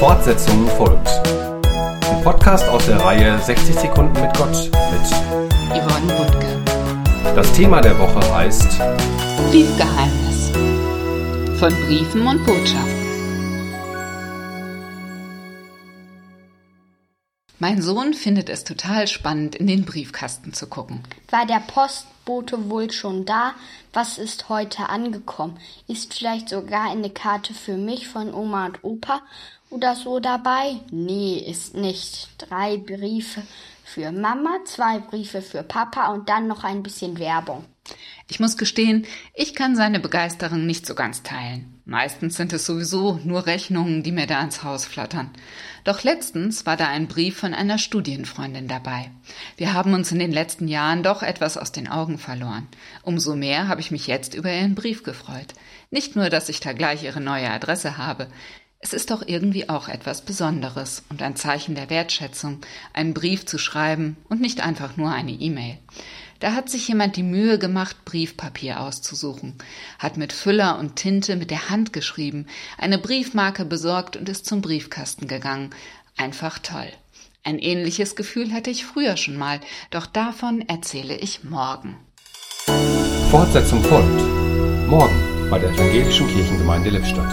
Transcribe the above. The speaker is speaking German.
Fortsetzung folgt. Ein Podcast aus der Reihe 60 Sekunden mit Gott mit Yvonne Butke. Das Thema der Woche heißt Briefgeheimnis. Von Briefen und Botschaften. Mein Sohn findet es total spannend, in den Briefkasten zu gucken. War der Postbote wohl schon da? Was ist heute angekommen? Ist vielleicht sogar eine Karte für mich von Oma und Opa oder so dabei? Nee, ist nicht. Drei Briefe für Mama, zwei Briefe für Papa und dann noch ein bisschen Werbung. Ich muss gestehen, ich kann seine Begeisterung nicht so ganz teilen. Meistens sind es sowieso nur Rechnungen, die mir da ins Haus flattern. Doch letztens war da ein Brief von einer Studienfreundin dabei. Wir haben uns in den letzten Jahren doch etwas aus den Augen verloren. Umso mehr habe ich mich jetzt über ihren Brief gefreut. Nicht nur, dass ich da gleich ihre neue Adresse habe. Es ist doch irgendwie auch etwas Besonderes und ein Zeichen der Wertschätzung, einen Brief zu schreiben und nicht einfach nur eine E-Mail. Da hat sich jemand die Mühe gemacht, Briefpapier auszusuchen, hat mit Füller und Tinte mit der Hand geschrieben, eine Briefmarke besorgt und ist zum Briefkasten gegangen. Einfach toll. Ein ähnliches Gefühl hatte ich früher schon mal, doch davon erzähle ich morgen. Fortsetzung folgt. Morgen bei der Evangelischen Kirchengemeinde Lippstadt.